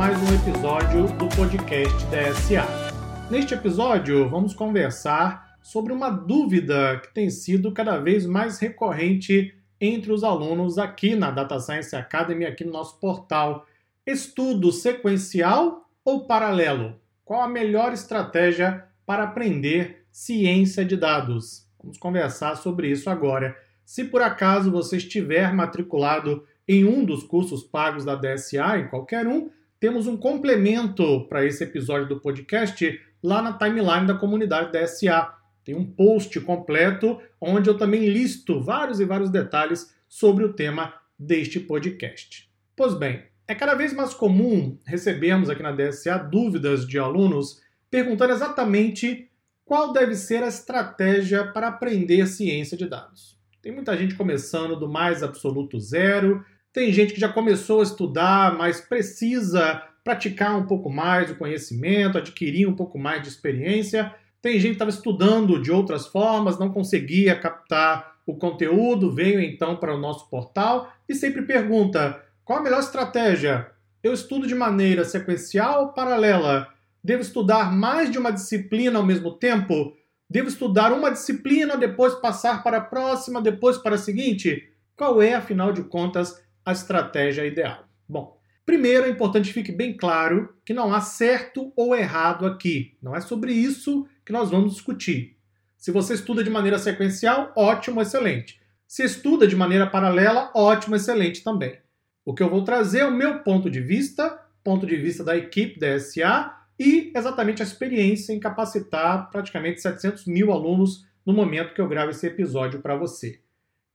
mais um episódio do podcast DSA. Neste episódio, vamos conversar sobre uma dúvida que tem sido cada vez mais recorrente entre os alunos aqui na Data Science Academy, aqui no nosso portal. Estudo sequencial ou paralelo? Qual a melhor estratégia para aprender ciência de dados? Vamos conversar sobre isso agora. Se por acaso você estiver matriculado em um dos cursos pagos da DSA, em qualquer um, temos um complemento para esse episódio do podcast lá na timeline da comunidade DSA. Tem um post completo onde eu também listo vários e vários detalhes sobre o tema deste podcast. Pois bem, é cada vez mais comum recebermos aqui na DSA dúvidas de alunos perguntando exatamente qual deve ser a estratégia para aprender ciência de dados. Tem muita gente começando do mais absoluto zero, tem gente que já começou a estudar, mas precisa praticar um pouco mais o conhecimento, adquirir um pouco mais de experiência. Tem gente que estava estudando de outras formas, não conseguia captar o conteúdo, veio então para o nosso portal e sempre pergunta: qual a melhor estratégia? Eu estudo de maneira sequencial ou paralela? Devo estudar mais de uma disciplina ao mesmo tempo? Devo estudar uma disciplina, depois passar para a próxima, depois para a seguinte? Qual é, afinal de contas, a estratégia ideal? Bom, primeiro é importante que fique bem claro que não há certo ou errado aqui. Não é sobre isso que nós vamos discutir. Se você estuda de maneira sequencial, ótimo, excelente. Se estuda de maneira paralela, ótimo, excelente também. O que eu vou trazer é o meu ponto de vista, ponto de vista da equipe da SA e exatamente a experiência em capacitar praticamente 700 mil alunos no momento que eu gravo esse episódio para você.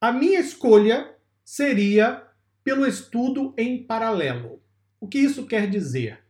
A minha escolha seria pelo estudo em paralelo. O que isso quer dizer?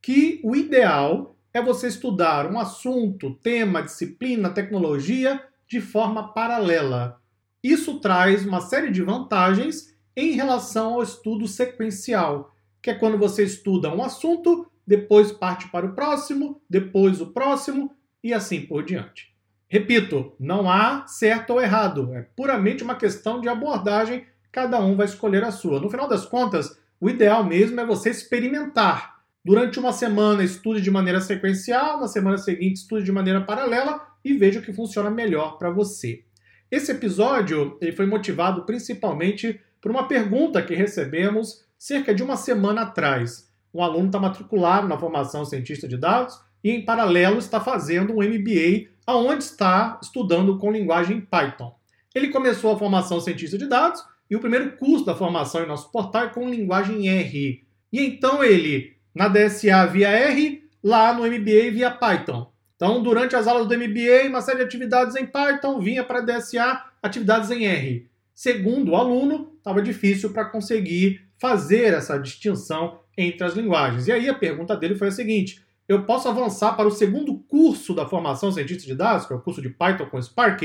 Que o ideal é você estudar um assunto, tema, disciplina, tecnologia de forma paralela. Isso traz uma série de vantagens em relação ao estudo sequencial, que é quando você estuda um assunto, depois parte para o próximo, depois o próximo e assim por diante. Repito, não há certo ou errado, é puramente uma questão de abordagem cada um vai escolher a sua. No final das contas, o ideal mesmo é você experimentar. Durante uma semana, estude de maneira sequencial, na semana seguinte, estude de maneira paralela e veja o que funciona melhor para você. Esse episódio ele foi motivado principalmente por uma pergunta que recebemos cerca de uma semana atrás. Um aluno está matriculado na formação cientista de dados e, em paralelo, está fazendo um MBA, aonde está estudando com linguagem Python. Ele começou a formação cientista de dados e o primeiro curso da formação em nosso portal é com linguagem R. E então ele, na DSA via R, lá no MBA via Python. Então, durante as aulas do MBA, uma série de atividades em Python, vinha para a DSA atividades em R. Segundo o aluno, estava difícil para conseguir fazer essa distinção entre as linguagens. E aí a pergunta dele foi a seguinte: eu posso avançar para o segundo curso da formação cientista de dados, que é o curso de Python com Spark,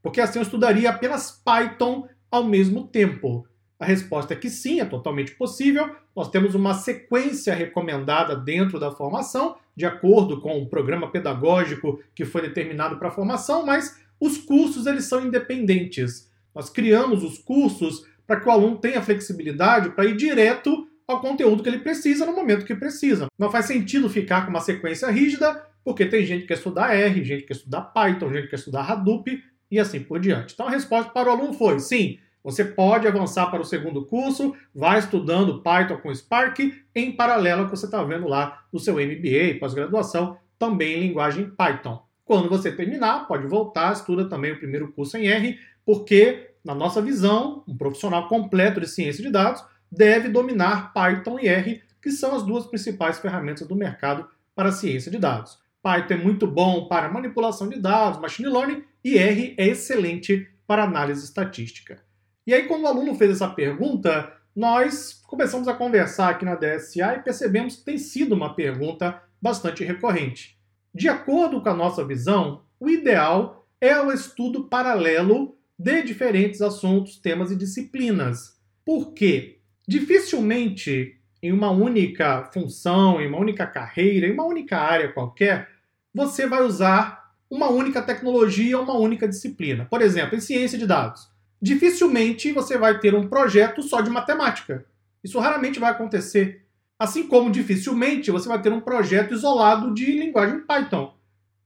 porque assim eu estudaria apenas Python ao mesmo tempo? A resposta é que sim, é totalmente possível. Nós temos uma sequência recomendada dentro da formação, de acordo com o programa pedagógico que foi determinado para a formação, mas os cursos eles são independentes. Nós criamos os cursos para que o aluno tenha flexibilidade para ir direto ao conteúdo que ele precisa no momento que precisa. Não faz sentido ficar com uma sequência rígida, porque tem gente que quer estudar R, gente que quer estudar Python, gente que quer estudar Hadoop, e assim por diante. Então a resposta para o aluno foi sim. Você pode avançar para o segundo curso, vai estudando Python com Spark, em paralelo ao que você está vendo lá no seu MBA, pós-graduação, também em linguagem Python. Quando você terminar, pode voltar, estuda também o primeiro curso em R, porque, na nossa visão, um profissional completo de ciência de dados deve dominar Python e R, que são as duas principais ferramentas do mercado para ciência de dados. Python é muito bom para manipulação de dados, machine learning, e R é excelente para análise estatística. E aí, quando o aluno fez essa pergunta, nós começamos a conversar aqui na DSA e percebemos que tem sido uma pergunta bastante recorrente. De acordo com a nossa visão, o ideal é o estudo paralelo de diferentes assuntos, temas e disciplinas. Por quê? Dificilmente em uma única função, em uma única carreira, em uma única área qualquer, você vai usar uma única tecnologia, uma única disciplina. Por exemplo, em ciência de dados. Dificilmente você vai ter um projeto só de matemática. Isso raramente vai acontecer. Assim como dificilmente você vai ter um projeto isolado de linguagem Python.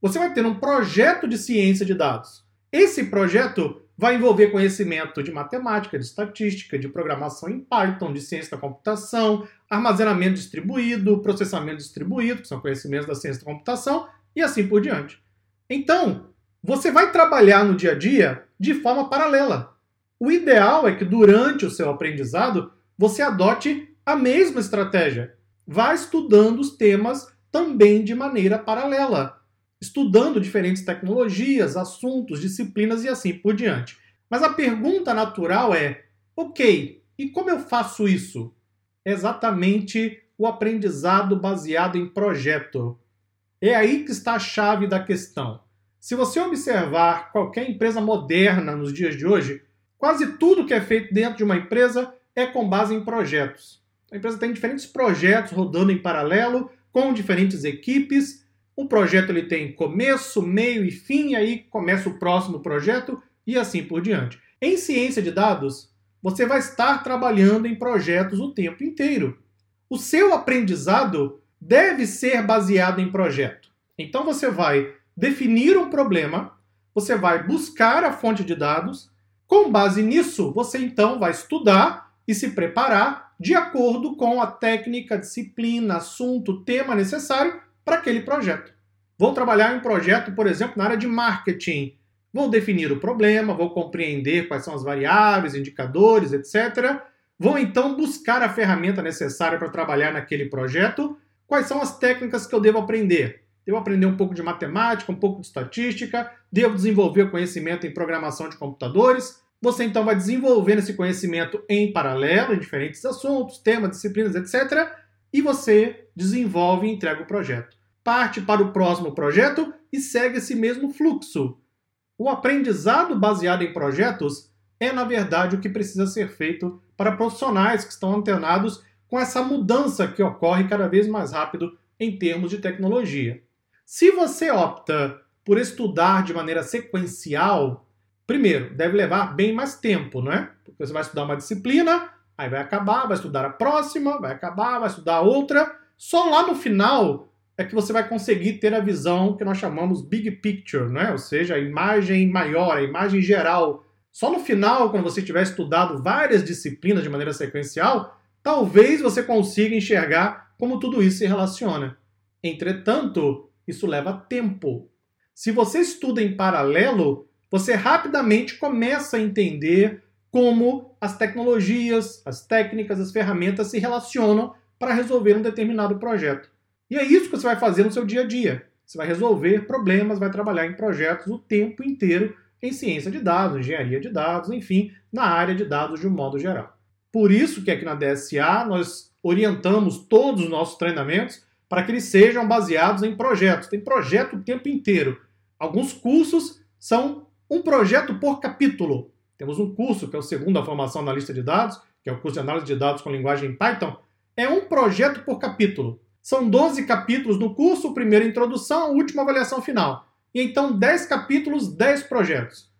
Você vai ter um projeto de ciência de dados. Esse projeto vai envolver conhecimento de matemática, de estatística, de programação em Python, de ciência da computação, armazenamento distribuído, processamento distribuído, que são conhecimentos da ciência da computação, e assim por diante. Então, você vai trabalhar no dia a dia de forma paralela. O ideal é que durante o seu aprendizado você adote a mesma estratégia. Vá estudando os temas também de maneira paralela estudando diferentes tecnologias, assuntos, disciplinas e assim por diante. Mas a pergunta natural é: ok, e como eu faço isso? Exatamente o aprendizado baseado em projeto. É aí que está a chave da questão. Se você observar qualquer empresa moderna nos dias de hoje, quase tudo que é feito dentro de uma empresa é com base em projetos. A empresa tem diferentes projetos rodando em paralelo, com diferentes equipes, o projeto ele tem começo, meio e fim, e aí começa o próximo projeto e assim por diante. Em ciência de dados, você vai estar trabalhando em projetos o tempo inteiro. O seu aprendizado deve ser baseado em projeto. Então você vai definir um problema, você vai buscar a fonte de dados, com base nisso, você então vai estudar e se preparar de acordo com a técnica, disciplina, assunto, tema necessário para aquele projeto. Vou trabalhar em um projeto, por exemplo, na área de marketing. Vou definir o problema, vou compreender quais são as variáveis, indicadores, etc. Vou então buscar a ferramenta necessária para trabalhar naquele projeto. Quais são as técnicas que eu devo aprender? Devo aprender um pouco de matemática, um pouco de estatística, devo desenvolver conhecimento em programação de computadores. Você então vai desenvolvendo esse conhecimento em paralelo, em diferentes assuntos, temas, disciplinas, etc. E você desenvolve e entrega o projeto parte para o próximo projeto e segue esse mesmo fluxo. O aprendizado baseado em projetos é, na verdade, o que precisa ser feito para profissionais que estão antenados com essa mudança que ocorre cada vez mais rápido em termos de tecnologia. Se você opta por estudar de maneira sequencial, primeiro, deve levar bem mais tempo, não é? Porque você vai estudar uma disciplina, aí vai acabar, vai estudar a próxima, vai acabar, vai estudar outra. Só lá no final é que você vai conseguir ter a visão que nós chamamos big picture, né? ou seja, a imagem maior, a imagem geral. Só no final, quando você tiver estudado várias disciplinas de maneira sequencial, talvez você consiga enxergar como tudo isso se relaciona. Entretanto, isso leva tempo. Se você estuda em paralelo, você rapidamente começa a entender como as tecnologias, as técnicas, as ferramentas se relacionam para resolver um determinado projeto. E é isso que você vai fazer no seu dia a dia. Você vai resolver problemas, vai trabalhar em projetos o tempo inteiro em ciência de dados, engenharia de dados, enfim, na área de dados de um modo geral. Por isso que aqui na DSA nós orientamos todos os nossos treinamentos para que eles sejam baseados em projetos. Tem projeto o tempo inteiro. Alguns cursos são um projeto por capítulo. Temos um curso que é o segundo a formação analista de dados, que é o curso de análise de dados com linguagem Python. É um projeto por capítulo. São 12 capítulos no curso, o primeiro introdução, a última avaliação final. E então 10 capítulos, 10 projetos.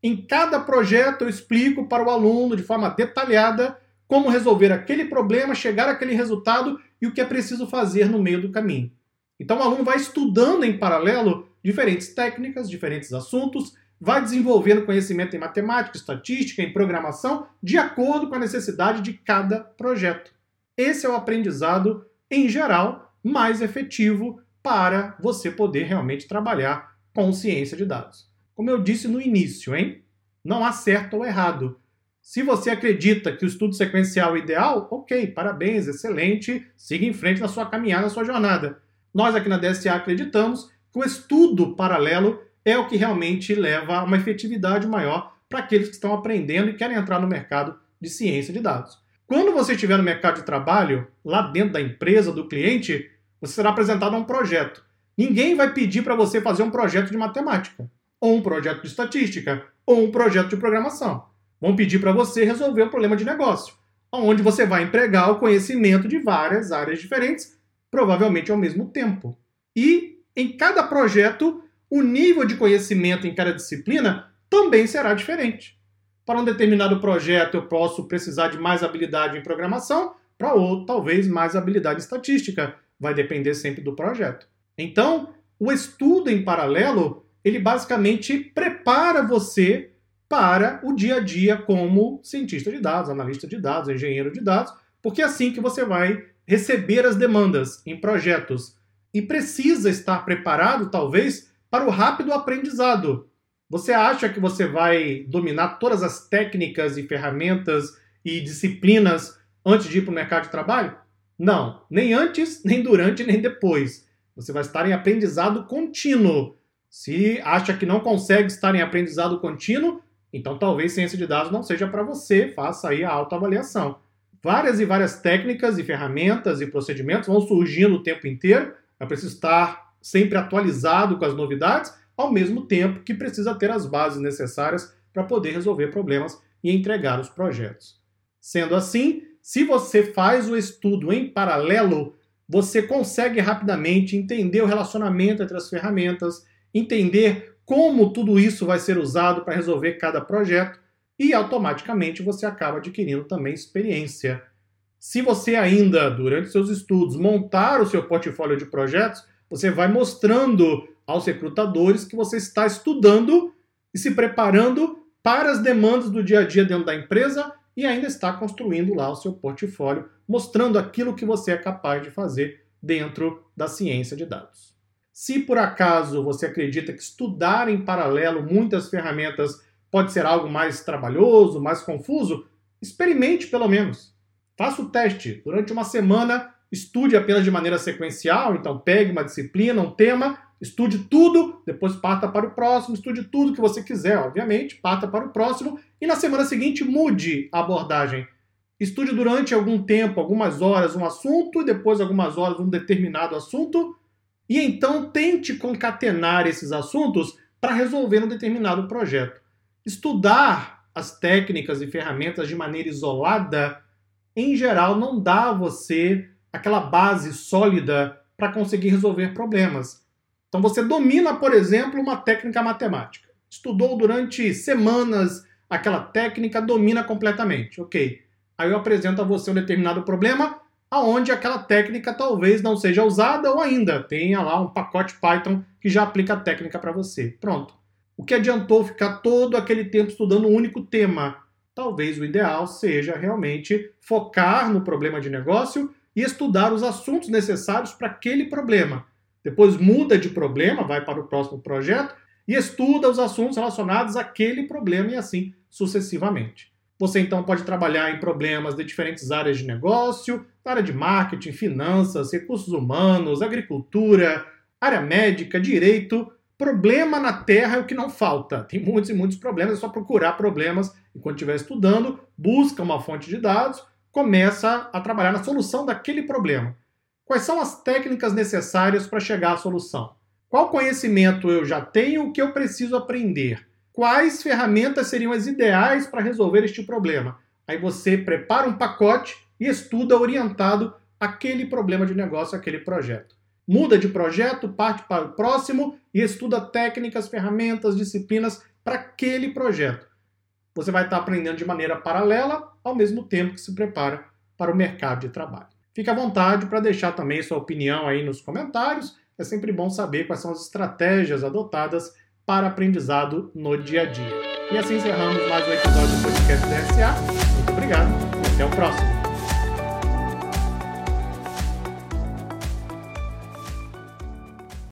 Em cada projeto eu explico para o aluno de forma detalhada como resolver aquele problema, chegar àquele resultado e o que é preciso fazer no meio do caminho. Então o aluno vai estudando em paralelo diferentes técnicas, diferentes assuntos, vai desenvolvendo conhecimento em matemática, estatística, em programação, de acordo com a necessidade de cada projeto. Esse é o aprendizado em geral, mais efetivo para você poder realmente trabalhar com ciência de dados. Como eu disse no início, hein? Não há certo ou errado. Se você acredita que o estudo sequencial é ideal, ok, parabéns, excelente, siga em frente na sua caminhada, na sua jornada. Nós aqui na DSA acreditamos que o estudo paralelo é o que realmente leva a uma efetividade maior para aqueles que estão aprendendo e querem entrar no mercado de ciência de dados. Quando você estiver no mercado de trabalho, lá dentro da empresa, do cliente, você será apresentado a um projeto. Ninguém vai pedir para você fazer um projeto de matemática, ou um projeto de estatística, ou um projeto de programação. Vão pedir para você resolver um problema de negócio, onde você vai empregar o conhecimento de várias áreas diferentes, provavelmente ao mesmo tempo. E em cada projeto, o nível de conhecimento em cada disciplina também será diferente. Para um determinado projeto, eu posso precisar de mais habilidade em programação. para outro, talvez mais habilidade estatística. Vai depender sempre do projeto. Então, o estudo em paralelo, ele basicamente prepara você para o dia a dia como cientista de dados, analista de dados, engenheiro de dados, porque é assim que você vai receber as demandas em projetos e precisa estar preparado, talvez, para o rápido aprendizado. Você acha que você vai dominar todas as técnicas e ferramentas e disciplinas antes de ir para o mercado de trabalho? Não, nem antes, nem durante, nem depois. Você vai estar em aprendizado contínuo. Se acha que não consegue estar em aprendizado contínuo, então talvez ciência de dados não seja para você, faça aí a autoavaliação. Várias e várias técnicas e ferramentas e procedimentos vão surgindo o tempo inteiro, é preciso estar sempre atualizado com as novidades, ao mesmo tempo que precisa ter as bases necessárias para poder resolver problemas e entregar os projetos. Sendo assim, se você faz o estudo em paralelo, você consegue rapidamente entender o relacionamento entre as ferramentas, entender como tudo isso vai ser usado para resolver cada projeto e automaticamente você acaba adquirindo também experiência. Se você ainda, durante seus estudos, montar o seu portfólio de projetos, você vai mostrando aos recrutadores que você está estudando e se preparando para as demandas do dia a dia dentro da empresa e ainda está construindo lá o seu portfólio, mostrando aquilo que você é capaz de fazer dentro da ciência de dados. Se por acaso você acredita que estudar em paralelo muitas ferramentas pode ser algo mais trabalhoso, mais confuso, experimente pelo menos. Faça o teste. Durante uma semana, estude apenas de maneira sequencial, então pegue uma disciplina, um tema, estude tudo, depois parta para o próximo, estude tudo que você quiser, obviamente, parta para o próximo e na semana seguinte mude a abordagem. Estude durante algum tempo, algumas horas, um assunto e depois algumas horas um determinado assunto e então tente concatenar esses assuntos para resolver um determinado projeto. Estudar as técnicas e ferramentas de maneira isolada, em geral, não dá a você aquela base sólida para conseguir resolver problemas. Então você domina, por exemplo, uma técnica matemática. Estudou durante semanas aquela técnica, domina completamente. Ok. Aí eu apresento a você um determinado problema, aonde aquela técnica talvez não seja usada ou ainda tenha lá um pacote Python que já aplica a técnica para você. Pronto. O que adiantou ficar todo aquele tempo estudando um único tema? Talvez o ideal seja realmente focar no problema de negócio e estudar os assuntos necessários para aquele problema. Depois muda de problema, vai para o próximo projeto e estuda os assuntos relacionados àquele problema e assim sucessivamente. Você então pode trabalhar em problemas de diferentes áreas de negócio, área de marketing, finanças, recursos humanos, agricultura, área médica, direito. Problema na Terra é o que não falta. Tem muitos e muitos problemas, é só procurar problemas enquanto estiver estudando, busca uma fonte de dados, começa a trabalhar na solução daquele problema. Quais são as técnicas necessárias para chegar à solução? Qual conhecimento eu já tenho, o que eu preciso aprender? Quais ferramentas seriam as ideais para resolver este problema? Aí você prepara um pacote e estuda orientado aquele problema de negócio, aquele projeto. Muda de projeto, parte para o próximo e estuda técnicas, ferramentas, disciplinas para aquele projeto. Você vai estar aprendendo de maneira paralela, ao mesmo tempo que se prepara para o mercado de trabalho. Fique à vontade para deixar também sua opinião aí nos comentários. É sempre bom saber quais são as estratégias adotadas para aprendizado no dia a dia. E assim encerramos mais um episódio do podcast DSA. Muito obrigado e até o próximo.